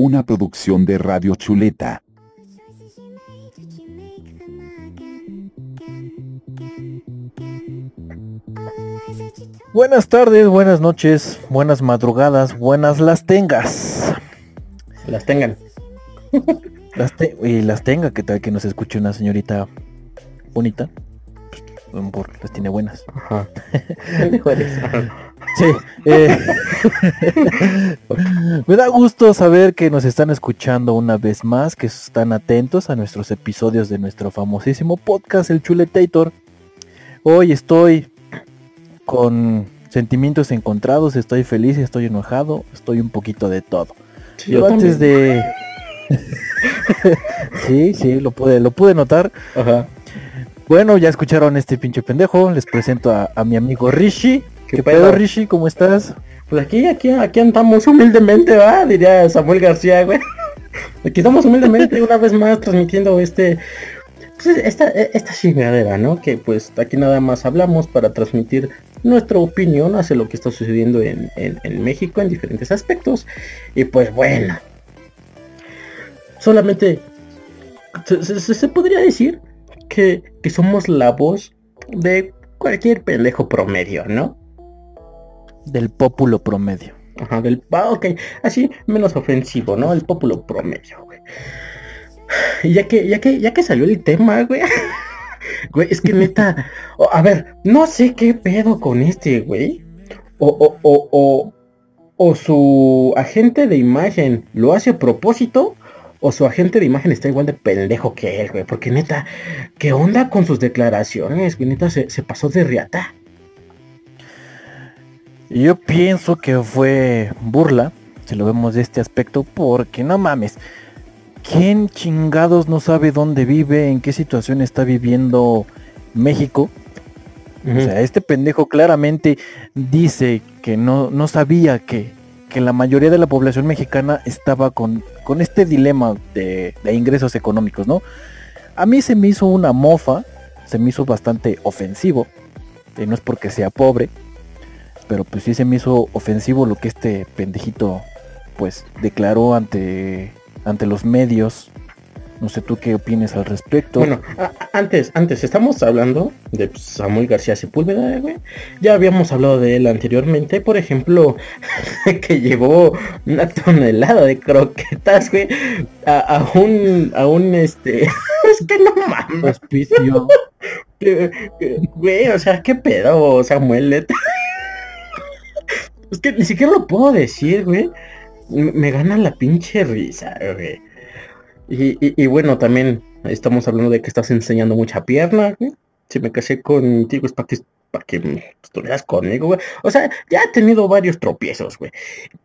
una producción de Radio Chuleta. Buenas tardes, buenas noches, buenas madrugadas, buenas las tengas. Las tengan. Las te- y las tenga, que tal que nos escuche una señorita bonita. Pues, mejor las tiene buenas. Ajá. Sí. eh, Me da gusto saber que nos están escuchando una vez más, que están atentos a nuestros episodios de nuestro famosísimo podcast, El Chuletator. Hoy estoy con sentimientos encontrados, estoy feliz, estoy enojado, estoy un poquito de todo. Yo, antes de... sí, sí, lo pude, lo pude notar. Ajá. Bueno, ya escucharon este pinche pendejo, les presento a, a mi amigo Rishi. ¿Qué ¿Qué, pedo? Rishi? ¿Cómo estás? Pues aquí, aquí, aquí andamos humildemente, va, diría Samuel García, güey. Aquí estamos humildemente una vez más transmitiendo este pues, esta, esta chingadera, ¿no? Que pues aquí nada más hablamos para transmitir nuestra opinión hacia lo que está sucediendo en, en- en México en diferentes aspectos. Y pues bueno. Solamente se, se- se podría decir que, que somos la voz de cualquier pendejo promedio, ¿no? Del pópulo promedio. Ajá, del ah, ok, así menos ofensivo, ¿no? El populo promedio, güey. Ya que, ya que, ya que salió el tema, güey. Güey, es que neta. a ver, no sé qué pedo con este, güey. O, o, o, o, o su agente de imagen lo hace a propósito. O su agente de imagen está igual de pendejo que él, güey. Porque neta, ¿qué onda con sus declaraciones? Güey, neta se, se pasó de riata. Yo pienso que fue burla, si lo vemos de este aspecto, porque no mames. ¿Quién chingados no sabe dónde vive, en qué situación está viviendo México? O sea, este pendejo claramente dice que no, no sabía que, que la mayoría de la población mexicana estaba con, con este dilema de, de ingresos económicos, ¿no? A mí se me hizo una mofa, se me hizo bastante ofensivo, y no es porque sea pobre, pero pues sí se me hizo ofensivo lo que este pendejito pues declaró ante, ante los medios. No sé tú qué opines al respecto. Bueno, antes, antes, estamos hablando de pues, Samuel García Sepúlveda, güey. Ya habíamos hablado de él anteriormente, por ejemplo, que llevó una tonelada de croquetas, güey, a, a un, a un, este, es que no mames, Hospicio. güey, o sea, qué pedo, Samuel? Es que ni siquiera lo puedo decir, güey. Me, gana la pinche risa, güey. Y, y- y bueno, también estamos hablando de que estás enseñando mucha pierna, güey. Si me casé contigo es para que, para que estuvieras conmigo, güey. O sea, ya he tenido varios tropiezos, güey.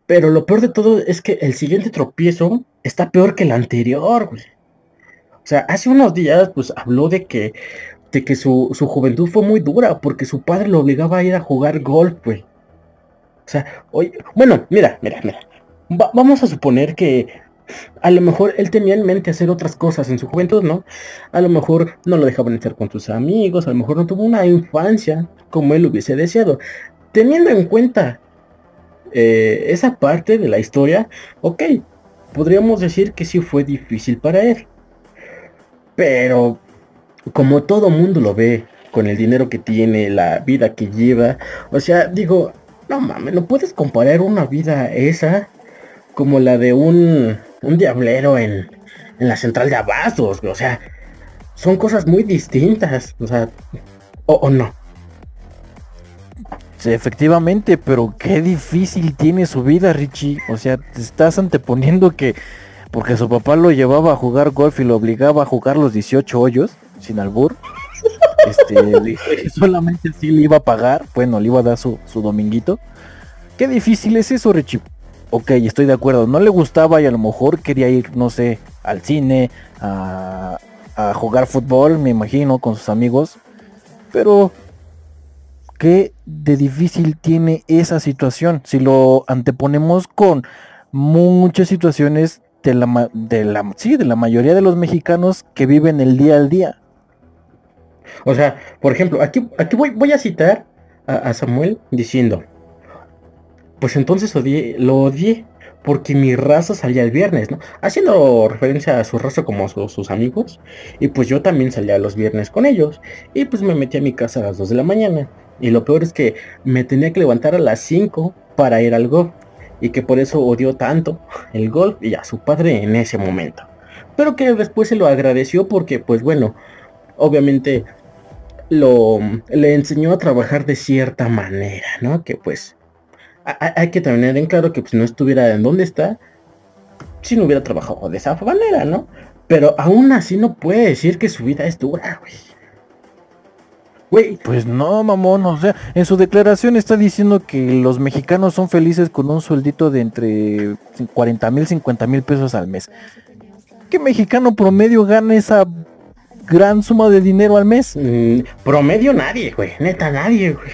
Pero lo peor de todo es que el siguiente tropiezo está peor que el anterior, güey. O sea, hace unos días, pues habló de que, de que su, su juventud fue muy dura porque su padre lo obligaba a ir a jugar golf, güey. O sea, oye, bueno, mira, mira, mira. Va- vamos a suponer que a lo mejor él tenía en mente hacer otras cosas en su juventud, ¿no? A lo mejor no lo dejaban estar con sus amigos, a lo mejor no tuvo una infancia como él hubiese deseado. Teniendo en cuenta eh, esa parte de la historia, ok, podríamos decir que sí fue difícil para él. Pero como todo mundo lo ve, con el dinero que tiene, la vida que lleva, o sea, digo, no mames, no puedes comparar una vida esa como la de un, un diablero en, en la central de abastos, o sea, son cosas muy distintas, o sea, o, o no. Sí, efectivamente, pero qué difícil tiene su vida, Richie. O sea, te estás anteponiendo que porque su papá lo llevaba a jugar golf y lo obligaba a jugar los 18 hoyos, sin albur. Este, solamente así le iba a pagar, bueno, le iba a dar su, su dominguito. Qué difícil es eso, Richie. Ok, estoy de acuerdo. No le gustaba y a lo mejor quería ir, no sé, al cine, a, a jugar fútbol, me imagino, con sus amigos. Pero qué de difícil tiene esa situación si lo anteponemos con muchas situaciones de la de la sí de la mayoría de los mexicanos que viven el día al día O sea, por ejemplo, aquí, aquí voy, voy a citar a, Samuel diciendo, pues entonces odié- lo odié porque mi raza salía el viernes, ¿no? Haciendo referencia a su raza como sus amigos. Y pues yo también salía los viernes con ellos. Y pues me metí a mi casa a las 2 de la mañana. Y lo peor es que me tenía que levantar a las 5 para ir al golf. Y que por eso odió tanto el golf y a su padre en ese momento. Pero que después se lo agradeció porque pues bueno, obviamente lo le enseñó a trabajar de cierta manera, ¿no? Que pues hay que tener en claro que pues, no estuviera en donde está si no hubiera trabajado de esa manera, ¿no? Pero aún así no puede decir que su vida es dura, güey. Güey. Pues no, mamón, o sea, en su declaración está diciendo que los mexicanos son felices con un sueldito de entre 40 mil, 50 mil pesos al mes. ¿Qué mexicano promedio gana esa gran suma de dinero al mes? Mm, promedio nadie, güey, neta nadie, güey.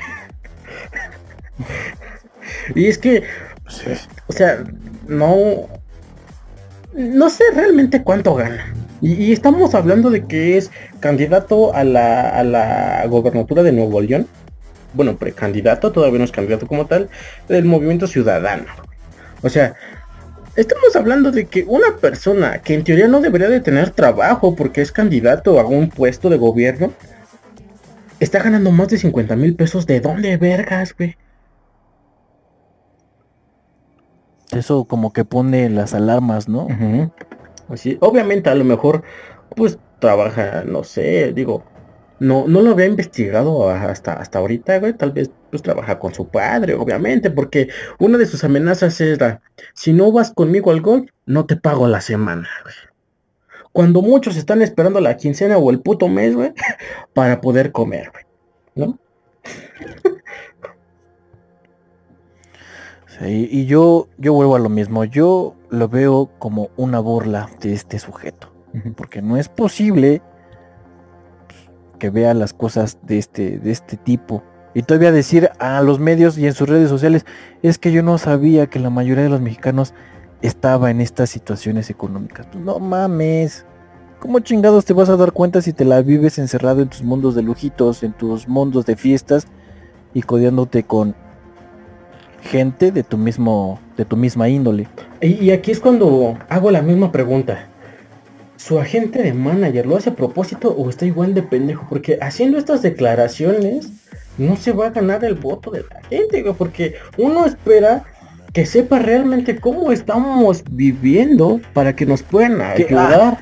Y es que, o sea, no, no sé realmente cuánto gana. Y, estamos hablando de que es candidato a la, a la gobernatura de Nuevo León. Bueno, precandidato, todavía no es candidato como tal, del movimiento ciudadano. O sea, estamos hablando de que una persona que en teoría no debería de tener trabajo porque es candidato a un puesto de gobierno, está ganando más de 50 mil pesos. ¿De dónde vergas, güey? Eso como que pone las alarmas, ¿no? Así, obviamente a lo mejor pues trabaja, no sé, digo, no, no lo había investigado hasta, hasta ahorita, güey, tal vez pues trabaja con su padre, obviamente, porque una de sus amenazas era, si no vas conmigo al golf, no te pago la semana, güey. Cuando muchos están esperando la quincena o el puto mes, güey, para poder comer, güey, ¿no? y yo, yo vuelvo a lo mismo. Yo lo veo como una burla de este sujeto. Porque no es posible que vea las cosas de este, de este tipo. Y todavía decir a los medios y en sus redes sociales, es que yo no sabía que la mayoría de los mexicanos estaba en estas situaciones económicas. Pues no mames. ¿Cómo chingados te vas a dar cuenta si te la vives encerrado en tus mundos de lujitos, en tus mundos de fiestas y codeándote con gente de tu mismo, de tu misma índole. Y, aquí es cuando hago la misma pregunta. ¿Su agente de manager lo hace a propósito o está igual de pendejo? Porque haciendo estas declaraciones no se va a ganar el voto de la gente, porque uno espera que sepa realmente cómo estamos viviendo para que nos puedan ah, ayudar.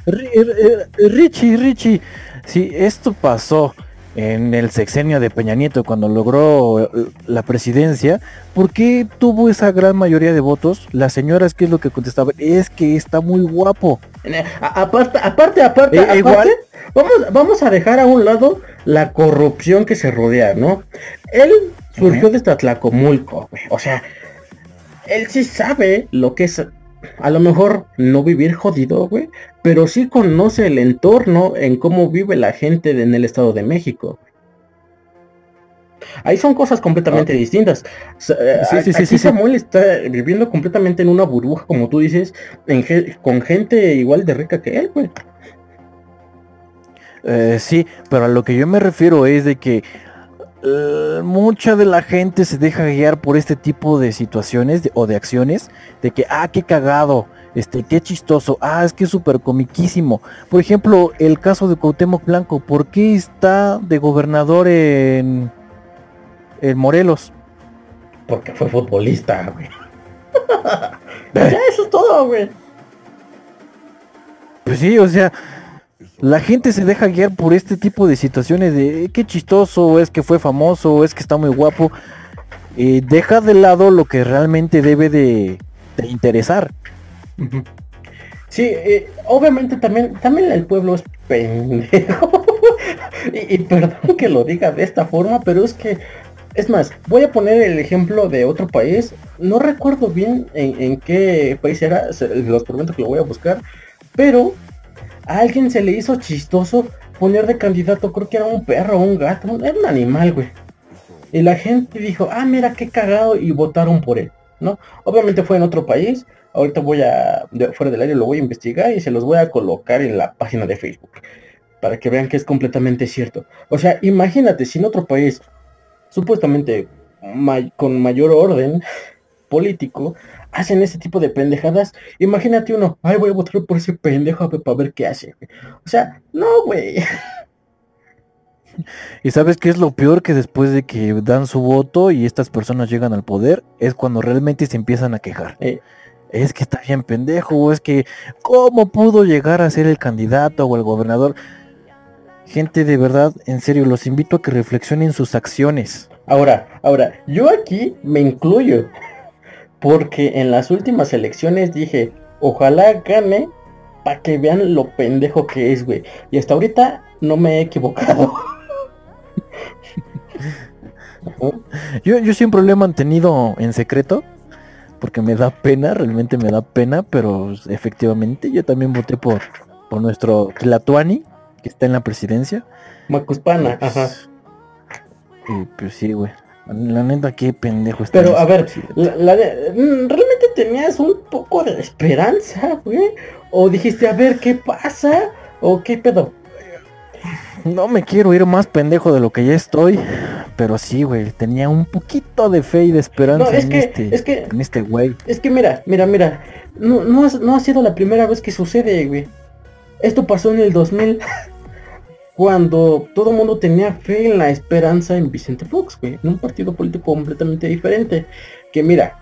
Richie, Richie, si esto pasó en el sexenio de Peña Nieto cuando logró eh, la presidencia, ¿por qué tuvo esa gran mayoría de votos? Las señoras, ¿qué es lo que contestaban? Es que está muy guapo. Aparte, aparte, aparte, eh, igual, vamos, vamos a dejar a un lado la corrupción que se rodea, ¿no? Él surgió de Tatlacomulco, o sea, él sí sabe lo que es a lo mejor no vivir jodido, güey, pero sí conoce el entorno en cómo vive la gente en el Estado de México. Ahí son cosas completamente distintas. Eh, sí, sí, Samuel está viviendo completamente en una burbuja, como tú dices, con gente igual de rica que él, güey. Eh, sí, pero a lo que yo me refiero es de que eh, mucha de la gente se deja guiar por este tipo de situaciones o de acciones de que ah qué cagado este qué chistoso ah es que es súper comiquísimo por ejemplo el caso de Cuauhtémoc Blanco ¿por qué está de gobernador en en Morelos? porque fue futbolista güey. Ya eso es todo güey. Pues sí o sea la gente se deja guiar por este tipo de situaciones de eh, qué chistoso, es que fue famoso, es que está muy guapo. y deja de lado lo que realmente debe de, interesar. Sí, eh, obviamente también, también el pueblo es pendejo. y, perdón que lo diga de esta forma, pero es que, es más, voy a poner el ejemplo de otro país. No recuerdo bien en, en qué país era, los prometo que lo voy a buscar, pero a alguien se le hizo chistoso poner de candidato, creo que era un perro un gato, era un animal, güey. Y la gente dijo, ah, mira qué cagado, y votaron por él, ¿no? Obviamente fue en otro país, ahorita voy a, fuera del aire lo voy a investigar y se los voy a colocar en la página de Facebook, para que vean que es completamente cierto. O sea, imagínate, si en otro país, supuestamente con mayor orden político, hacen ese tipo de pendejadas, imagínate uno, ay, voy a votar por ese pendejo a ver, para ver qué hace. güey. O sea, no, güey. Y sabes qué es lo peor que después de que dan su voto y estas personas llegan al poder, es cuando realmente se empiezan a quejar. Eh, Es que está bien pendejo, o es que ¿cómo pudo llegar a ser el candidato o el gobernador? Gente de verdad, en serio, los invito a que reflexionen sus acciones. Ahora, ahora, yo aquí me incluyo. Porque en las últimas elecciones dije, ojalá gane para que vean lo pendejo que es, güey. Y hasta ahorita no me he equivocado. Yo, yo siempre lo he mantenido en secreto, porque me da pena, realmente me da pena, pero efectivamente yo también voté por, por nuestro Tlatuani, que está en la presidencia. Macuspana, Pues, ajá. Y pues sí, güey. La neta, qué pendejo está. Pero a ver, presidente. la- la de- mm, ¿realmente tenías un poco de esperanza, güey? ¿O dijiste, a ver, qué pasa? ¿O qué pedo? No me quiero ir más pendejo de lo que ya estoy. Pero sí, güey. Tenía un poquito de fe y de esperanza No, es en, que- este, es que- en este güey. Es que mira, mira, mira. No, no ha sido la primera vez que sucede, güey. Esto pasó en el 2000. Cuando todo el mundo tenía fe en la esperanza en Vicente Fox, güey. En un partido político completamente diferente. Que mira,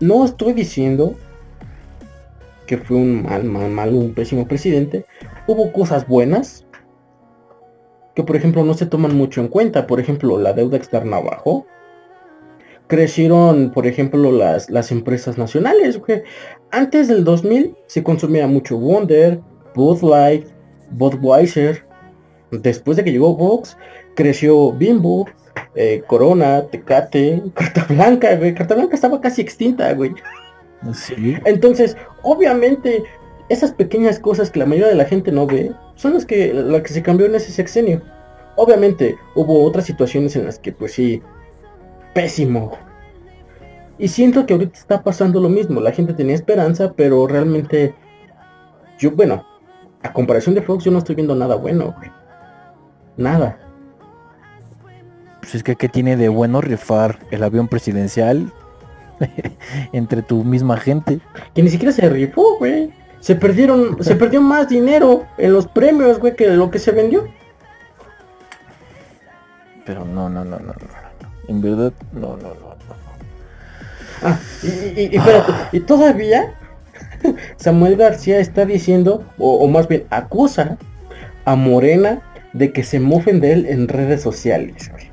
no estoy diciendo que fue un mal, mal, mal, un pésimo presidente. Hubo cosas buenas que por ejemplo no se toman mucho en cuenta. Por ejemplo, la deuda externa bajó. Crecieron, por ejemplo, las, las empresas nacionales. Antes del 2000 se consumía mucho Wonder, Bud Light, Budweiser. Después de que llegó Vox, creció Bimbo, eh, Corona, Tecate, Carta Blanca, güey. Carta Blanca estaba casi extinta, güey. Sí. Entonces, obviamente, esas pequeñas cosas que la mayoría de la gente no ve, son las que, la que se cambió en ese sexenio. Obviamente, hubo otras situaciones en las que, pues sí, pésimo. Y siento que ahorita está pasando lo mismo. La gente tenía esperanza, pero realmente, yo, bueno, a comparación de Fox, yo no estoy viendo nada bueno, güey. Nada. Pues es que ¿qué tiene de bueno rifar el avión presidencial entre tu misma gente? Que ni siquiera se rifó, güey. Se perdieron, se perdió más dinero en los premios, güey, que lo que se vendió. Pero no, no, no, no, no. En verdad, no, no, no. no. Ah, y, y- y espérate, y todavía Samuel García está diciendo, o, o más bien acusa a Morena de que se mofen de él en redes sociales, güey.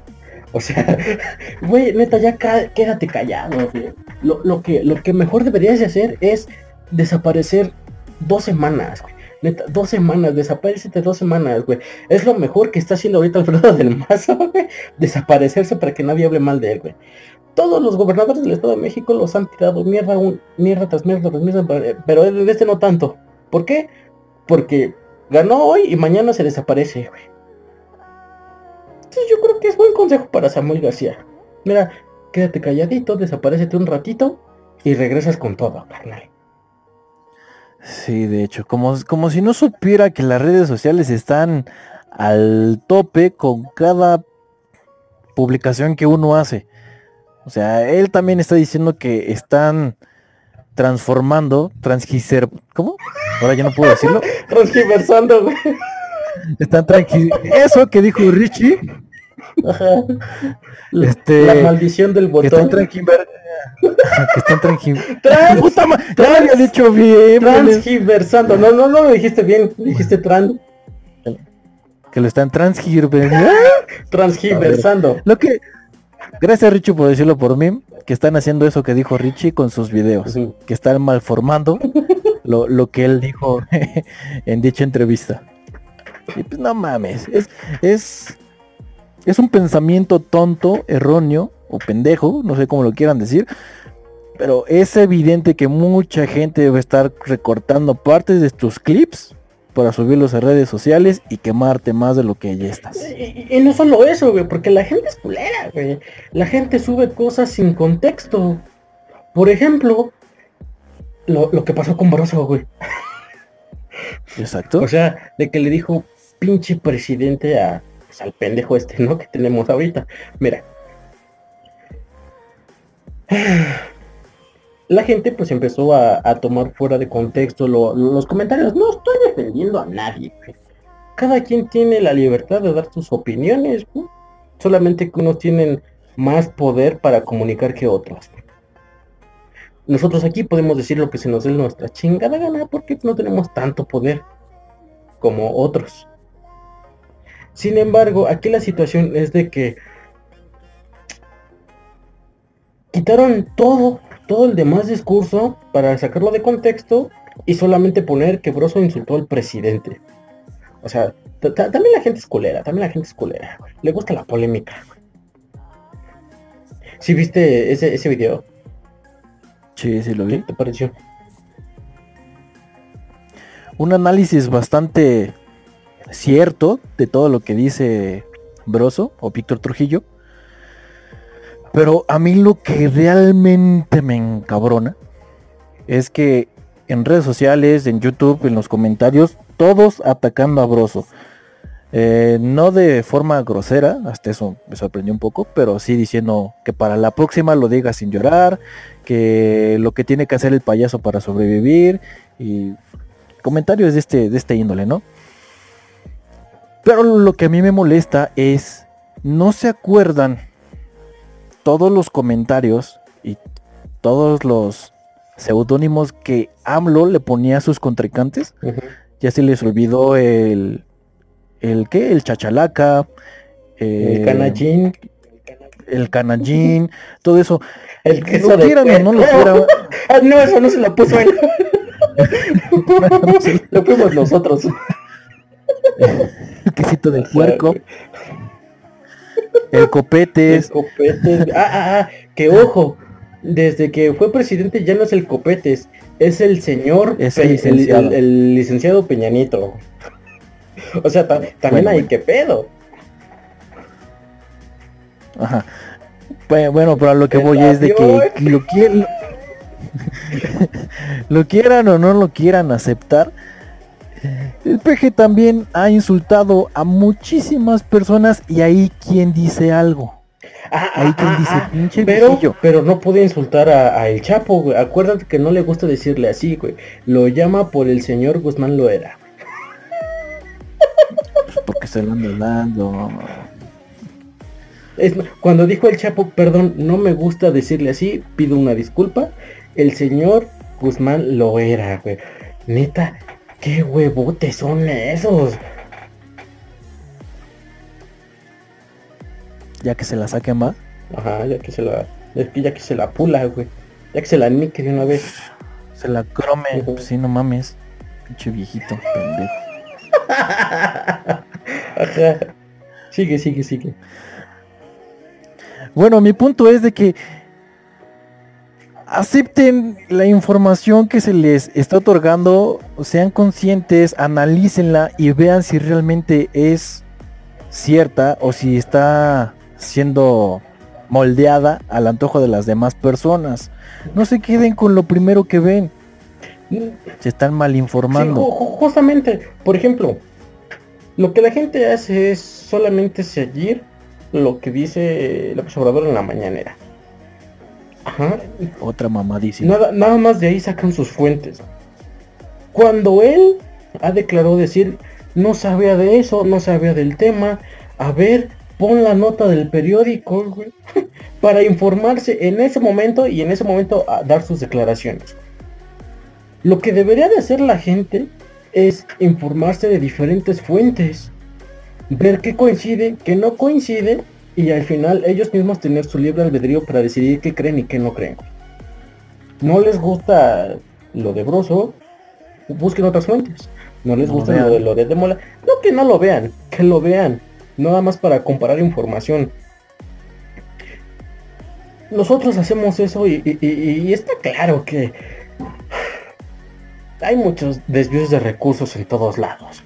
O sea, güey, neta, ya quédate callado, güey. Lo, lo que, lo que mejor deberías de hacer es desaparecer dos semanas, güey. Neta, dos semanas, desaparecete dos semanas, güey. Es lo mejor que está haciendo ahorita Alfredo del Mazo, güey. Desaparecerse para que nadie hable mal de él, güey todos los gobernadores del Estado de México los han tirado mierda, un- mierda tras mierda tras mierda, pero él- este no tanto. ¿Por qué? Porque ganó hoy y mañana se desaparece, güey. Entonces yo creo que es buen consejo para Samuel García. Mira, quédate calladito, desaparecete un ratito y regresas con todo, carnal. Sí, de hecho, como, como si no supiera que las redes sociales están al tope con cada publicación que uno hace. O sea, él también está diciendo que están transformando, transgiser... ¿Cómo? Ahora ya no puedo decirlo. Transgiversando, güey. Están tranqui... Eso que dijo Richie, Ajá. La, Este, la maldición del que están botón. tranquiver... que están. Trans- ¡Puta ma- lo había dicho bien. Transgiversando. No, no, no lo dijiste bien. Dijiste trans. Que lo están transgiversando. Transgiversando. Lo que... Gracias Richie por decirlo por mí, que están haciendo eso que dijo Richie con sus videos, que están malformando lo, lo que él dijo en dicha entrevista. Y pues no mames, es, es, es un pensamiento tonto, erróneo o pendejo, no sé cómo lo quieran decir, pero es evidente que mucha gente debe estar recortando partes de tus clips para subirlos a redes sociales y quemarte más de lo que ya estás. Y, y no solo eso, güey, porque la gente es culera, güey. La gente sube cosas sin contexto. Por ejemplo, lo, lo que pasó con Barroso, güey. Exacto. O sea, de que le dijo pinche presidente a, pues, al pendejo este, ¿no? Que tenemos ahorita. Mira. la gente pues empezó a, tomar fuera de contexto los comentarios. No estoy defendiendo a nadie. Cada quien tiene la libertad de dar sus opiniones. Solamente que unos tienen más poder para comunicar que otros. Nosotros aquí podemos decir lo que se nos dé nuestra chingada gana porque no tenemos tanto poder como otros. Sin embargo, aquí la situación es de que quitaron todo, todo el demás discurso para sacarlo de contexto y solamente poner que Broso insultó al presidente. O sea, también la gente es culera, también la gente es culera. Le gusta la polémica. Si viste ese, ese video? Sí, sí lo vi. ¿Qué te pareció? Un análisis bastante cierto de todo lo que dice Broso o Víctor Trujillo. Pero a mí lo que realmente me encabrona es que en redes sociales, en YouTube, en los comentarios, todos atacando a Broso. Eh, no de forma grosera, hasta eso me sorprendió un poco, pero sí diciendo que para la próxima lo diga sin llorar, que lo que tiene que hacer el payaso para sobrevivir y comentarios de este, de este índole, ¿no? Pero lo que a mí me molesta es, no se acuerdan todos los comentarios y todos los seudónimos que AMLO le ponía a sus contrincantes. Ya se les olvidó el, el qué, el chachalaca, el canallín, el canallín, todo eso. El que lo quieran o no lo quieran. Ah, no, eso no se lo puso él. lo fuimos nosotros. El quesito del puerco. El copetes. El copetes. Ah, ah, ah, que ojo. Desde que fue presidente ya no es el copetes, es el señor, es el, licenciado. El, licenciado Peñanito. O sea, también hay que pedo. Ajá. Bueno, pero lo que voy es de que lo, quieran, lo quieran o no lo quieran aceptar, el PG también ha insultado a muchísimas personas y ahí quien dice algo. Ah, ahí quien ah, dice ah, pinche pero, pero no puede insultar a, el Chapo, güey. Acuérdate que no le gusta decirle así, güey. Lo llama por el señor Guzmán Loera. Pues porque se lo anda dando. Es, cuando dijo el Chapo, perdón, no me gusta decirle así, pido una disculpa. El señor Guzmán lo era, güey. Neta, ¿Qué huevotes son esos? Ya que se la saquen más. Ajá, ya que se la. Ya que se la pula, güey. Ya que se la nique de una vez. Se la crome. Pues sí, no mames. Pinche viejito, pendejo. Ajá. Sigue, sigue, sigue. Bueno, mi punto es de que acepten la información que se les está otorgando, sean conscientes, analícenla y vean si realmente es cierta o si está siendo moldeada al antojo de las demás personas. No se queden con lo primero que ven. Se están mal informando. justamente, por ejemplo, lo que la gente hace es solamente seguir lo que dice el Obrador en la mañanera. Ajá. Otra mamadísima. Nada, nada más de ahí sacan sus fuentes. Cuando él ha declarado decir, no sabía de eso, no sabía del tema, a ver, pon la nota del periódico, para informarse en ese momento y en ese momento a dar sus declaraciones. Lo que debería de hacer la gente es informarse de diferentes fuentes, ver qué coincide, qué no coincide y al final ellos mismos tener su libre albedrío para decidir qué creen y qué no creen. No les gusta lo de Broso, busquen otras fuentes. No les gusta lo de lo de Demola, no que no lo vean, que lo vean, nada más para comparar información. Nosotros hacemos eso y, y está claro que hay muchos desvíos de recursos en todos lados.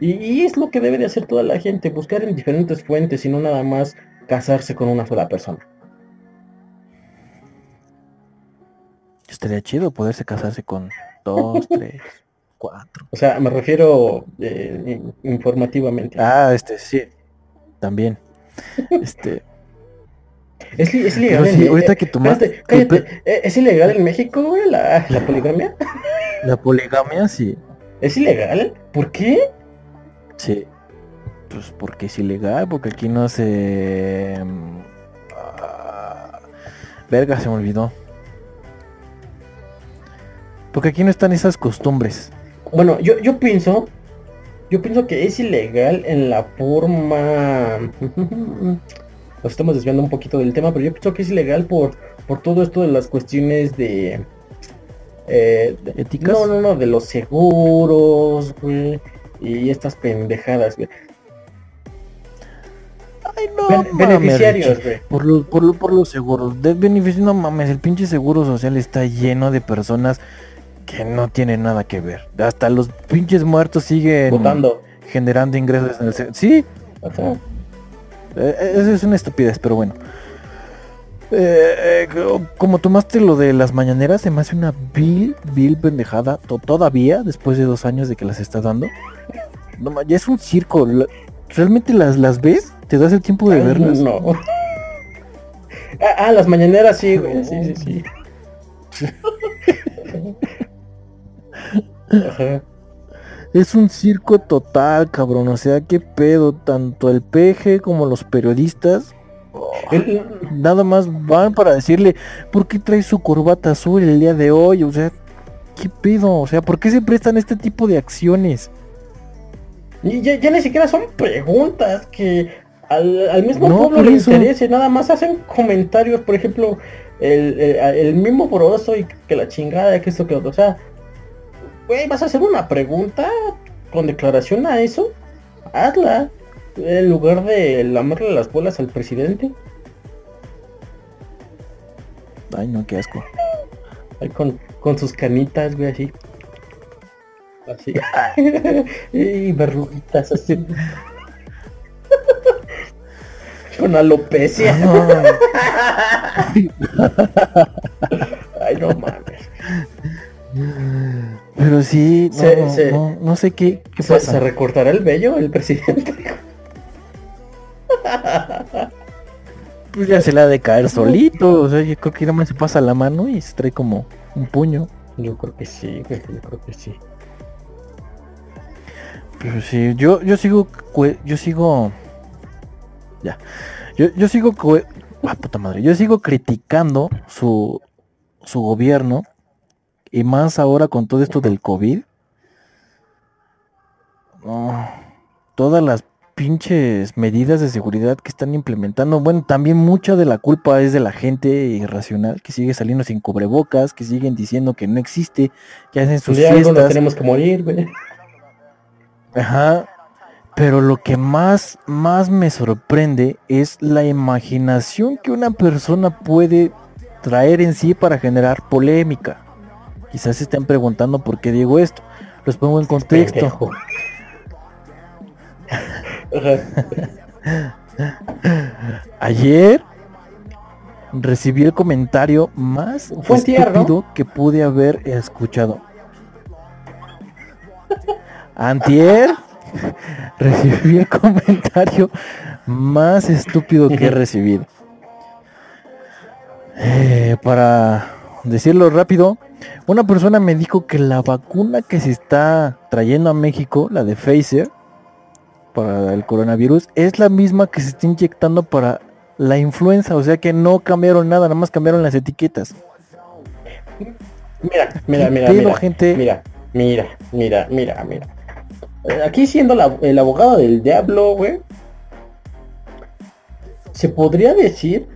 Y, es lo que debe de hacer toda la gente, buscar en diferentes fuentes y no nada más casarse con una sola persona. Estaría chido poderse casarse con dos, tres, cuatro. O sea, me refiero eh, informativamente. Ah, este, sí, también. este. ¿Es, es ilegal en sí, ahorita eh, que tomaste- espérate, cállate. ¿Eh, ¿Es ilegal en México, güey, la, la poligamia? La poligamia, sí. ¿Es ilegal? ¿Por qué? Sí. Pues porque es ilegal, porque aquí no se... mm, ah, Verga, se me olvidó. Porque aquí no están esas costumbres. Bueno, yo, yo pienso, yo pienso que es ilegal en la forma, nos estamos desviando un poquito del tema, pero yo pienso que es ilegal por, por todo esto de las cuestiones de, eh, de- ¿Éticas? no, no, no, de los seguros, güey, y estas pendejadas, güey. Ay, no, Ben- mames, beneficiarios, güey. Por, lo- por, lo- por los seguros. De beneficio, no mames, el pinche seguro social está lleno de personas que no tienen nada que ver. Hasta los pinches muertos siguen Votando. generando ingresos en el Sí, Ajá. Eh, Eso es una estupidez, pero bueno. Eh, eh, co- como tomaste lo de las mañaneras, se me hace una vil, vil pendejada. to- todavía, después de dos años de que las está dando. No, ya es un circo. la- ¿Realmente las, las ves? ¿Te das el tiempo de Ay, verlas? No. Ah, ah, las mañaneras sí, güey. Sí, sí, sí. Ajá. Es un circo total, cabrón. O sea, qué pedo. Tanto el peje como los periodistas. Nada más van para decirle, ¿por qué trae su corbata azul el día de hoy? O sea, ¿qué pedo? O sea, ¿por qué se prestan este tipo de acciones? Y ya, ya ni siquiera son preguntas que al, al mismo No, pueblo le interese, nada más hacen comentarios, por ejemplo, el, el, el mismo broso y que la chingada, que esto que otro. O sea, güey, vas a hacer una pregunta con declaración a eso, hazla. En lugar de lamerle las bolas al presidente, Ay, no, qué asco. ahí con, con sus canitas, güey, así. Así. y verruguitas así. con alopecia. Ay, no mames. Pero sí, no, Se- no, se- no, no sé qué, qué ¿Se, pasa. se recortará el vello el presidente? Pues ya se le ha de caer solito. O sea, yo creo que nada más se pasa la mano y se trae como un puño. Yo creo que sí, yo creo que sí. Pero sí, yo, yo sigo, yo sigo, ya, yo, yo sigo, ah, puta madre, yo sigo criticando su, su gobierno y más ahora con todo esto del COVID. No, todas las pinches medidas de seguridad que están implementando, bueno, también mucha de la culpa es de la gente irracional que sigue saliendo sin cubrebocas, que siguen diciendo que no existe, que hacen sus De algo nos fiestas. tenemos que morir, güey. Ajá. Pero lo que más, más me sorprende es la imaginación que una persona puede traer en sí para generar polémica. Quizás se estén preguntando por qué digo esto. Los pongo en contexto. Ayer recibí el comentario más estúpido que pude haber escuchado. Antier recibí el comentario más estúpido que he recibido. Eh, para decirlo rápido, una persona me dijo que la vacuna que se está trayendo a México, la de Pfizer, para el coronavirus, es la misma que se está inyectando para la influenza, o sea que no cambiaron nada, nada más cambiaron las etiquetas. Mira, mira, ¿Qué mira, pedo, mira, gente? mira, mira, mira, mira, mira. Eh, Aquí siendo la- el abogado del diablo, güey, se podría decir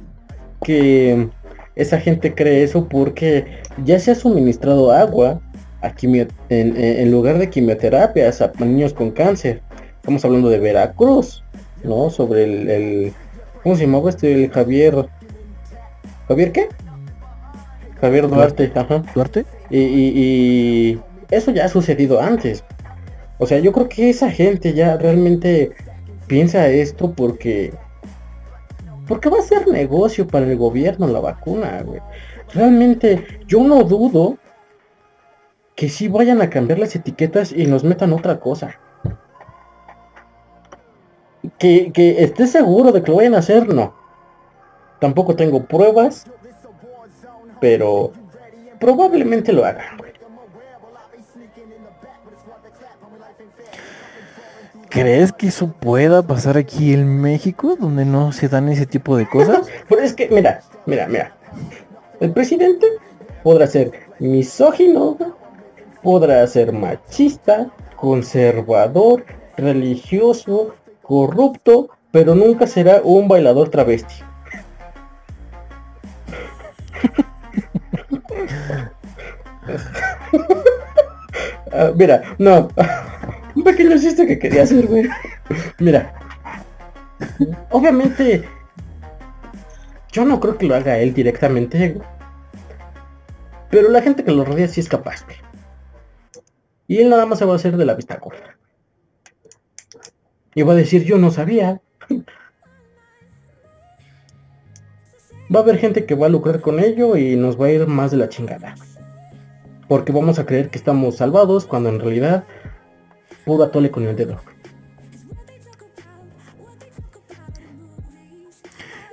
que esa gente cree eso porque ya se ha suministrado agua a quimio- en- en lugar de quimioterapias a niños con cáncer. Estamos hablando de Veracruz, ¿no? Sobre el, el- ¿cómo se llamaba este? El Javier. ¿Javier qué? Javier Duarte, ajá. Duarte. Y, y- y eso ya ha sucedido antes. O sea, yo creo que esa gente ya realmente piensa esto porque... Porque va a ser negocio para el gobierno la vacuna, güey. Realmente yo no dudo que sí vayan a cambiar las etiquetas y nos metan otra cosa. Que, que esté seguro de que lo vayan a hacer, no. Tampoco tengo pruebas, pero probablemente lo hagan, güey. ¿Crees que eso pueda pasar aquí en México, donde no se dan ese tipo de cosas? Pero es que, mira, mira, mira. El presidente podrá ser misógino, podrá ser machista, conservador, religioso, corrupto, pero nunca será un bailador travesti. Ah, mira, no. Un pequeño chiste que quería hacer, güey. Mira. Obviamente. Yo no creo que lo haga él directamente. Pero la gente que lo rodea sí es capaz, güey. Y él nada más se va a hacer de la vista corta. Y va a decir, yo no sabía. Va a haber gente que va a lucrar con ello y nos va a ir más de la chingada. Porque vamos a creer que estamos salvados cuando en realidad puro atole con el dedo.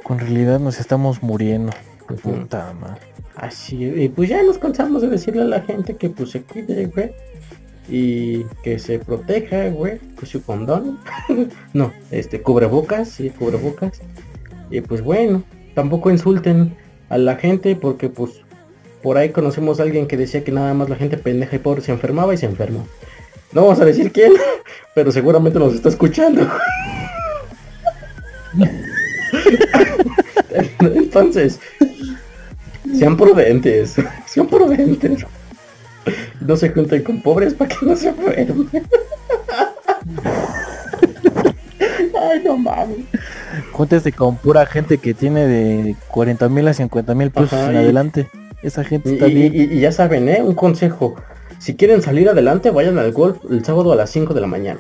Con realidad nos estamos muriendo. Puta madre. Así, y pues ya nos cansamos de decirle a la gente que pues se cuide, güey. Y que se proteja, güey, con su condón. no, este, cubrebocas, sí, cubrebocas. Y pues bueno, tampoco insulten a la gente porque pues por ahí conocemos a alguien que decía que nada más la gente pendeja y pobre se enfermaba y se enfermó. No vamos a decir quién, pero seguramente nos está escuchando. Entonces, sean prudentes, sean prudentes. No se junten con pobres para que no se enfermen. Ay, no mames. Júntese con pura gente que tiene de 40 mil a 50 mil pesos Ajá, en y- adelante. Esa gente Y, está y- bien. y- ya saben, ¿eh? Un consejo. Si quieren salir adelante, vayan al golf el sábado a las 5 de la mañana.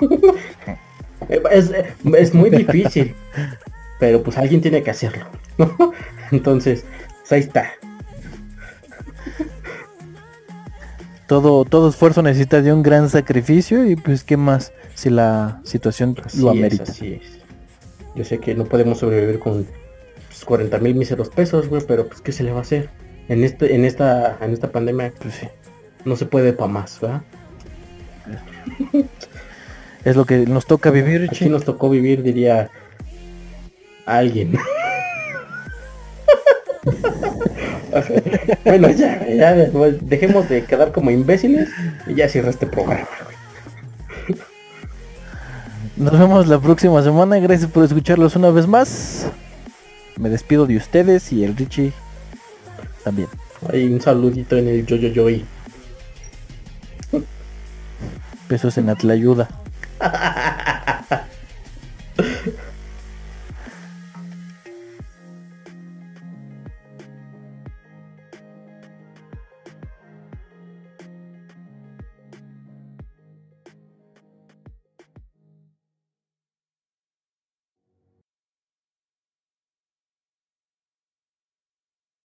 es, es muy difícil. Pero pues alguien tiene que hacerlo. Entonces, pues, ahí está. Todo, todo esfuerzo necesita de un gran sacrificio y pues qué más si la situación Así lo es, amerita. así es. Yo sé que no podemos sobrevivir con pues, 40 mil míseros pesos, güey, pero pues ¿qué se le va a hacer? En este, en esta, en esta pandemia Pues sí. no se puede para más, ¿verdad? Es lo que nos toca vivir, Aquí Richie. nos tocó vivir, diría alguien. bueno, ya, ya, después dejemos de quedar como imbéciles y ya cierra este programa. güey. Nos vemos la próxima semana. Gracias por escucharlos una vez más. Me despido de ustedes y el Richie también. Hay un saludito en el yo yo yo Besos en Atlayuda. y